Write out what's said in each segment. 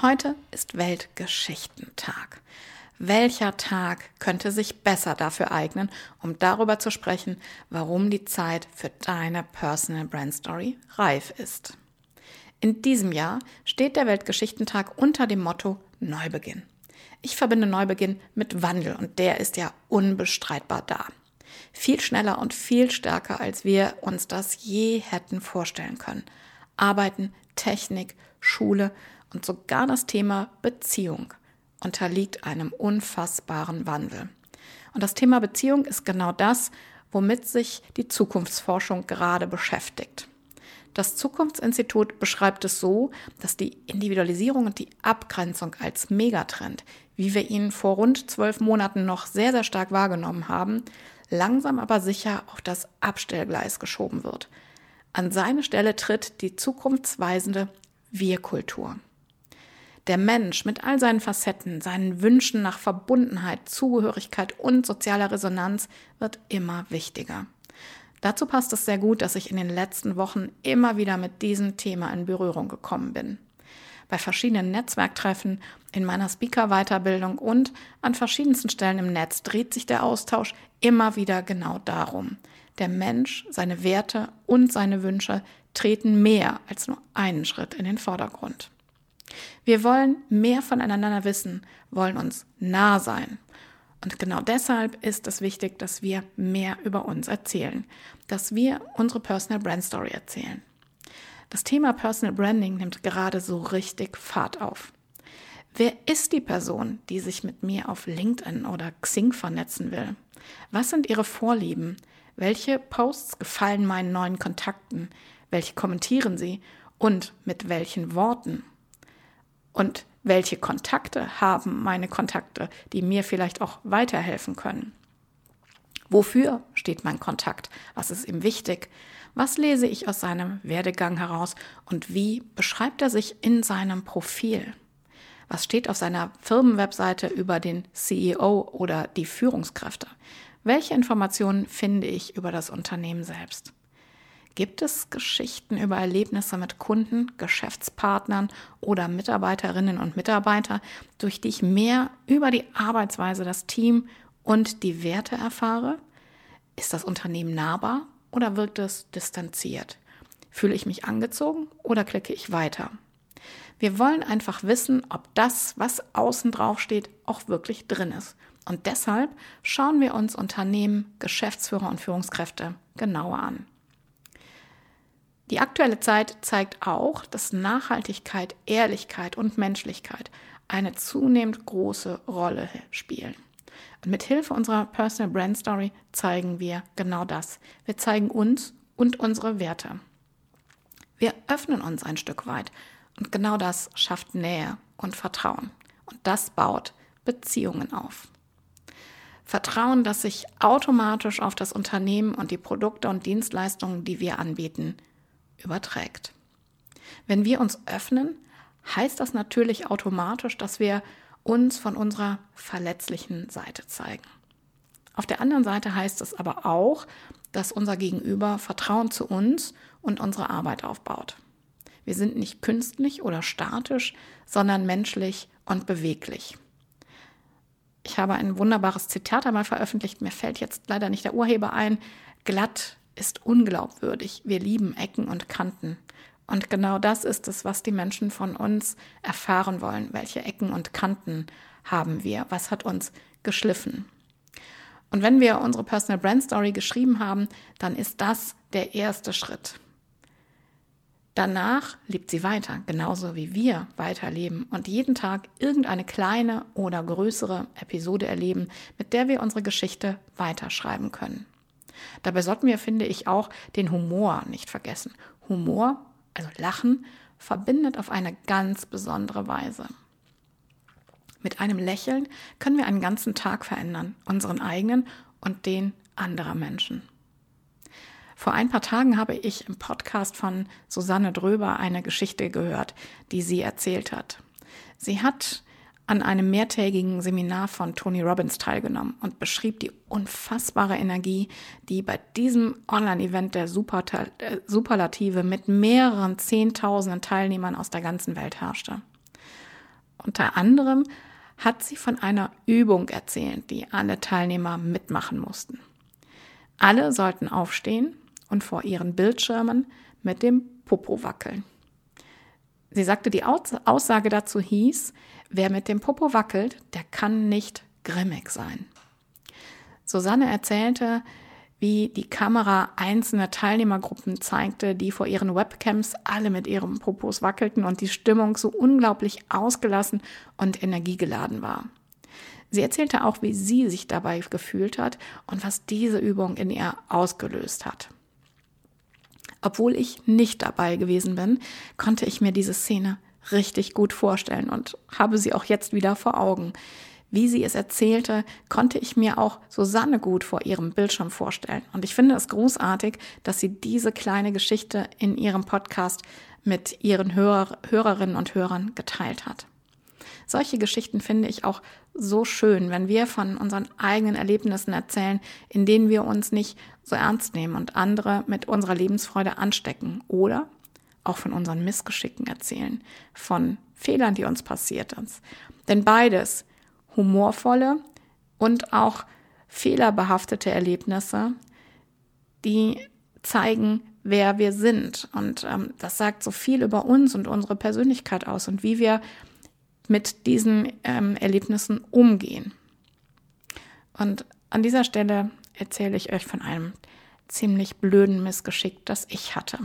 Heute ist Weltgeschichtentag. Welcher Tag könnte sich besser dafür eignen, um darüber zu sprechen, warum die Zeit für deine Personal Brand Story reif ist? In diesem Jahr steht der Weltgeschichtentag unter dem Motto Neubeginn. Ich verbinde Neubeginn mit Wandel und der ist ja unbestreitbar da. Viel schneller und viel stärker, als wir uns das je hätten vorstellen können. Arbeiten, Technik, Schule und sogar das Thema Beziehung unterliegt einem unfassbaren Wandel. Und das Thema Beziehung ist genau das, womit sich die Zukunftsforschung gerade beschäftigt. Das Zukunftsinstitut beschreibt es so, dass die Individualisierung und die Abgrenzung als Megatrend, wie wir ihn vor rund zwölf Monaten noch sehr, sehr stark wahrgenommen haben, langsam aber sicher auf das Abstellgleis geschoben wird. An seine Stelle tritt die zukunftsweisende Wir-Kultur. Der Mensch mit all seinen Facetten, seinen Wünschen nach Verbundenheit, Zugehörigkeit und sozialer Resonanz wird immer wichtiger. Dazu passt es sehr gut, dass ich in den letzten Wochen immer wieder mit diesem Thema in Berührung gekommen bin. Bei verschiedenen Netzwerktreffen, in meiner Speaker-Weiterbildung und an verschiedensten Stellen im Netz dreht sich der Austausch immer wieder genau darum. Der Mensch, seine Werte und seine Wünsche treten mehr als nur einen Schritt in den Vordergrund. Wir wollen mehr voneinander wissen, wollen uns nah sein. Und genau deshalb ist es wichtig, dass wir mehr über uns erzählen, dass wir unsere Personal Brand Story erzählen. Das Thema Personal Branding nimmt gerade so richtig Fahrt auf. Wer ist die Person, die sich mit mir auf LinkedIn oder Xing vernetzen will? Was sind ihre Vorlieben? Welche Posts gefallen meinen neuen Kontakten? Welche kommentieren sie? Und mit welchen Worten? Und welche Kontakte haben meine Kontakte, die mir vielleicht auch weiterhelfen können. Wofür steht mein Kontakt? Was ist ihm wichtig? Was lese ich aus seinem Werdegang heraus und wie beschreibt er sich in seinem Profil? Was steht auf seiner Firmenwebseite über den CEO oder die Führungskräfte? Welche Informationen finde ich über das Unternehmen selbst? Gibt es Geschichten über Erlebnisse mit Kunden, Geschäftspartnern oder Mitarbeiterinnen und Mitarbeiter, durch die ich mehr über die Arbeitsweise, das Team und die Werte erfahre? Ist das Unternehmen nahbar oder wirkt es distanziert? Fühle ich mich angezogen oder klicke ich weiter? Wir wollen einfach wissen, ob das, was außen drauf steht, auch wirklich drin ist. Und deshalb schauen wir uns Unternehmen, Geschäftsführer und Führungskräfte genauer an. Die aktuelle Zeit zeigt auch, dass Nachhaltigkeit, Ehrlichkeit und Menschlichkeit eine zunehmend große Rolle spielen. Und mit Hilfe unserer Personal Brand Story zeigen wir genau das. Wir zeigen uns und unsere Werte. Wir öffnen uns ein Stück weit und genau das schafft Nähe und Vertrauen. Und das baut Beziehungen auf. Vertrauen, das sich automatisch auf das Unternehmen und die Produkte und Dienstleistungen, die wir anbieten, überträgt. Wenn wir uns öffnen, heißt das natürlich automatisch, dass wir uns von unserer verletzlichen Seite zeigen. Auf der anderen Seite heißt es aber auch, dass unser Gegenüber Vertrauen zu uns und unsere Arbeit aufbaut. Wir sind nicht künstlich oder statisch, sondern menschlich und beweglich. Ich habe ein wunderbares Zitat einmal veröffentlicht, mir fällt jetzt leider nicht der Urheber ein. Glatt ist unglaubwürdig. Wir lieben Ecken und Kanten. Und genau das ist es, was die Menschen von uns erfahren wollen. Welche Ecken und Kanten haben wir? Was hat uns geschliffen? Und wenn wir unsere Personal Brand Story geschrieben haben, dann ist das der erste Schritt. Danach lebt sie weiter, genauso wie wir weiterleben und jeden Tag irgendeine kleine oder größere Episode erleben, mit der wir unsere Geschichte weiterschreiben können. Dabei sollten wir, finde ich, auch den Humor nicht vergessen. Humor, also Lachen, verbindet auf eine ganz besondere Weise. Mit einem Lächeln können wir einen ganzen Tag verändern, unseren eigenen und den anderer Menschen. Vor ein paar Tagen habe ich im Podcast von Susanne Dröber eine Geschichte gehört, die sie erzählt hat. Sie hat an einem mehrtägigen Seminar von Tony Robbins teilgenommen und beschrieb die unfassbare Energie, die bei diesem Online-Event der äh, Superlative mit mehreren Zehntausenden Teilnehmern aus der ganzen Welt herrschte. Unter anderem hat sie von einer Übung erzählt, die alle Teilnehmer mitmachen mussten. Alle sollten aufstehen und vor ihren Bildschirmen mit dem Popo wackeln. Sie sagte, die Aussage dazu hieß, wer mit dem Popo wackelt, der kann nicht grimmig sein. Susanne erzählte, wie die Kamera einzelne Teilnehmergruppen zeigte, die vor ihren Webcams alle mit ihrem Popos wackelten und die Stimmung so unglaublich ausgelassen und energiegeladen war. Sie erzählte auch, wie sie sich dabei gefühlt hat und was diese Übung in ihr ausgelöst hat. Obwohl ich nicht dabei gewesen bin, konnte ich mir diese Szene richtig gut vorstellen und habe sie auch jetzt wieder vor Augen. Wie sie es erzählte, konnte ich mir auch Susanne gut vor ihrem Bildschirm vorstellen. Und ich finde es großartig, dass sie diese kleine Geschichte in ihrem Podcast mit ihren Hörer, Hörerinnen und Hörern geteilt hat. Solche Geschichten finde ich auch so schön, wenn wir von unseren eigenen Erlebnissen erzählen, in denen wir uns nicht so ernst nehmen und andere mit unserer Lebensfreude anstecken oder auch von unseren Missgeschicken erzählen, von Fehlern, die uns passiert sind. Denn beides, humorvolle und auch fehlerbehaftete Erlebnisse, die zeigen, wer wir sind. Und ähm, das sagt so viel über uns und unsere Persönlichkeit aus und wie wir mit diesen ähm, Erlebnissen umgehen. Und an dieser Stelle erzähle ich euch von einem ziemlich blöden Missgeschick, das ich hatte.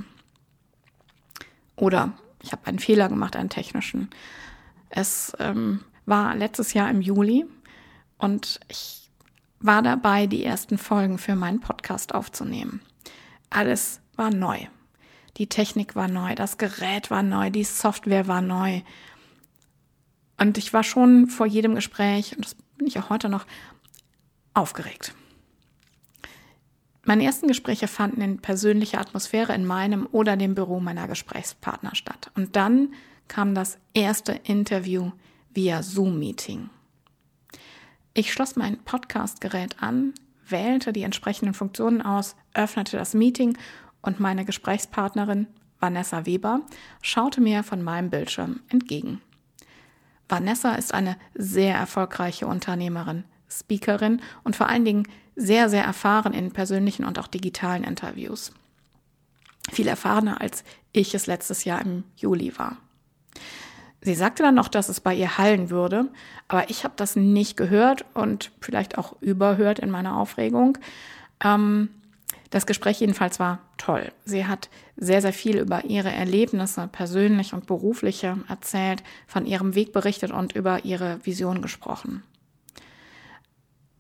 Oder ich habe einen Fehler gemacht, einen technischen. Es ähm, war letztes Jahr im Juli und ich war dabei, die ersten Folgen für meinen Podcast aufzunehmen. Alles war neu. Die Technik war neu, das Gerät war neu, die Software war neu. Und ich war schon vor jedem Gespräch, und das bin ich auch heute noch, aufgeregt. Meine ersten Gespräche fanden in persönlicher Atmosphäre in meinem oder dem Büro meiner Gesprächspartner statt. Und dann kam das erste Interview via Zoom-Meeting. Ich schloss mein Podcastgerät an, wählte die entsprechenden Funktionen aus, öffnete das Meeting und meine Gesprächspartnerin Vanessa Weber schaute mir von meinem Bildschirm entgegen. Vanessa ist eine sehr erfolgreiche Unternehmerin, Speakerin und vor allen Dingen sehr, sehr erfahren in persönlichen und auch digitalen Interviews. Viel erfahrener als ich es letztes Jahr im Juli war. Sie sagte dann noch, dass es bei ihr hallen würde, aber ich habe das nicht gehört und vielleicht auch überhört in meiner Aufregung. Ähm, das Gespräch jedenfalls war toll. Sie hat sehr, sehr viel über ihre Erlebnisse, persönlich und berufliche, erzählt, von ihrem Weg berichtet und über ihre Vision gesprochen.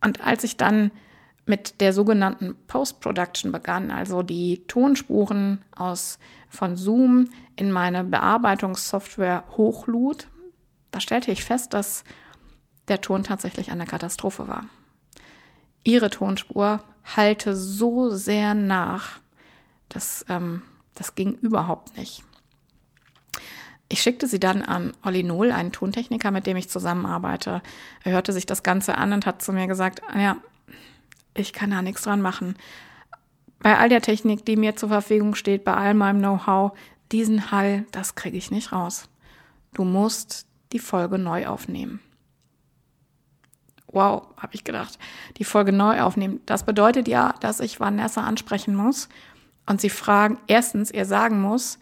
Und als ich dann mit der sogenannten Post-Production begann, also die Tonspuren aus, von Zoom in meine Bearbeitungssoftware hochlud, da stellte ich fest, dass der Ton tatsächlich eine Katastrophe war. Ihre Tonspur halte so sehr nach. Das, ähm, das ging überhaupt nicht. Ich schickte sie dann an Olli Nohl, einen Tontechniker, mit dem ich zusammenarbeite. Er hörte sich das Ganze an und hat zu mir gesagt, ja, ich kann da nichts dran machen. Bei all der Technik, die mir zur Verfügung steht, bei all meinem Know-how, diesen Hall, das kriege ich nicht raus. Du musst die Folge neu aufnehmen wow, habe ich gedacht, die Folge neu aufnehmen. Das bedeutet ja, dass ich Vanessa ansprechen muss und sie fragen, erstens, ihr sagen muss,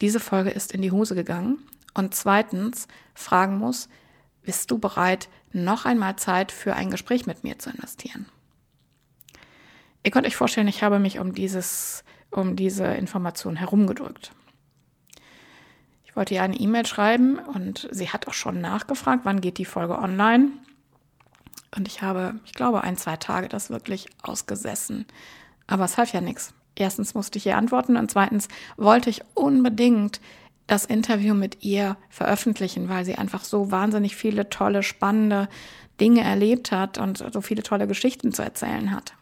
diese Folge ist in die Hose gegangen und zweitens fragen muss, bist du bereit, noch einmal Zeit für ein Gespräch mit mir zu investieren? Ihr könnt euch vorstellen, ich habe mich um dieses, um diese Information herumgedrückt. Ich wollte ihr eine E-Mail schreiben und sie hat auch schon nachgefragt, wann geht die Folge online. Und ich habe, ich glaube, ein, zwei Tage das wirklich ausgesessen. Aber es half ja nichts. Erstens musste ich ihr antworten und zweitens wollte ich unbedingt das Interview mit ihr veröffentlichen, weil sie einfach so wahnsinnig viele tolle, spannende Dinge erlebt hat und so viele tolle Geschichten zu erzählen hat.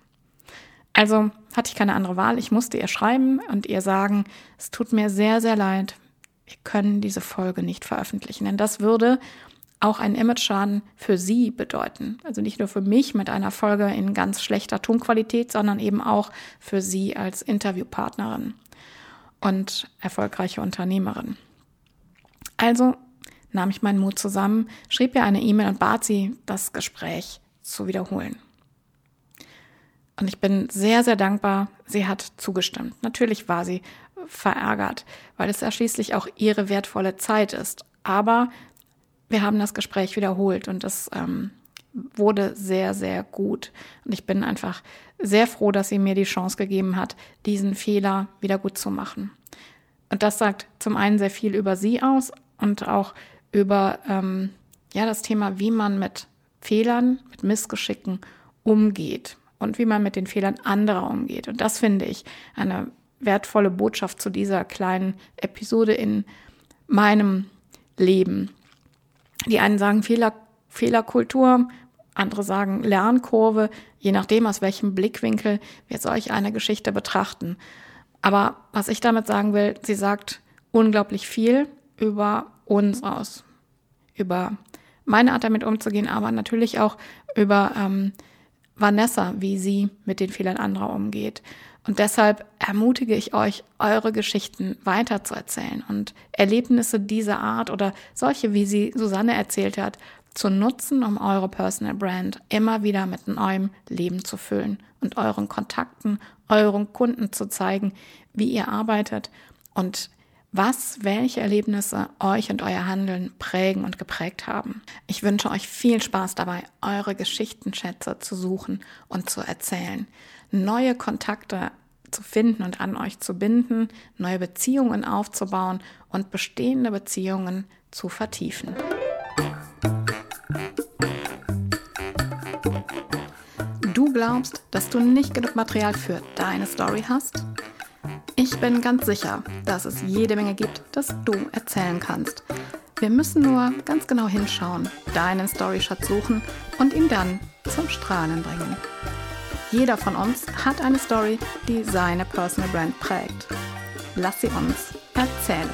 Also hatte ich keine andere Wahl. Ich musste ihr schreiben und ihr sagen, es tut mir sehr, sehr leid. Wir können diese Folge nicht veröffentlichen, denn das würde auch einen Image-Schaden für sie bedeuten. Also nicht nur für mich mit einer Folge in ganz schlechter Tonqualität, sondern eben auch für sie als Interviewpartnerin und erfolgreiche Unternehmerin. Also nahm ich meinen Mut zusammen, schrieb ihr eine E-Mail und bat sie, das Gespräch zu wiederholen. Und ich bin sehr, sehr dankbar, sie hat zugestimmt. Natürlich war sie verärgert, weil es ja schließlich auch ihre wertvolle Zeit ist. Aber wir haben das Gespräch wiederholt und es ähm, wurde sehr, sehr gut. Und ich bin einfach sehr froh, dass sie mir die Chance gegeben hat, diesen Fehler wieder gut zu machen. Und das sagt zum einen sehr viel über sie aus und auch über ähm, ja, das Thema, wie man mit Fehlern, mit Missgeschicken umgeht und wie man mit den Fehlern anderer umgeht. Und das finde ich eine wertvolle Botschaft zu dieser kleinen Episode in meinem Leben. Die einen sagen Fehler, Fehlerkultur, andere sagen Lernkurve, je nachdem, aus welchem Blickwinkel wir solch eine Geschichte betrachten. Aber was ich damit sagen will, sie sagt unglaublich viel über uns aus, über meine Art damit umzugehen, aber natürlich auch über ähm, Vanessa, wie sie mit den Fehlern anderer umgeht. Und deshalb ermutige ich euch, eure Geschichten weiterzuerzählen und Erlebnisse dieser Art oder solche, wie sie Susanne erzählt hat, zu nutzen, um eure Personal Brand immer wieder mit neuem Leben zu füllen und euren Kontakten, euren Kunden zu zeigen, wie ihr arbeitet und was, welche Erlebnisse euch und euer Handeln prägen und geprägt haben. Ich wünsche euch viel Spaß dabei, eure Geschichtenschätze zu suchen und zu erzählen neue Kontakte zu finden und an euch zu binden, neue Beziehungen aufzubauen und bestehende Beziehungen zu vertiefen. Du glaubst, dass du nicht genug Material für deine Story hast? Ich bin ganz sicher, dass es jede Menge gibt, das du erzählen kannst. Wir müssen nur ganz genau hinschauen, deinen Storyschatz suchen und ihn dann zum Strahlen bringen. Jeder von uns hat eine Story, die seine Personal Brand prägt. Lass sie uns erzählen.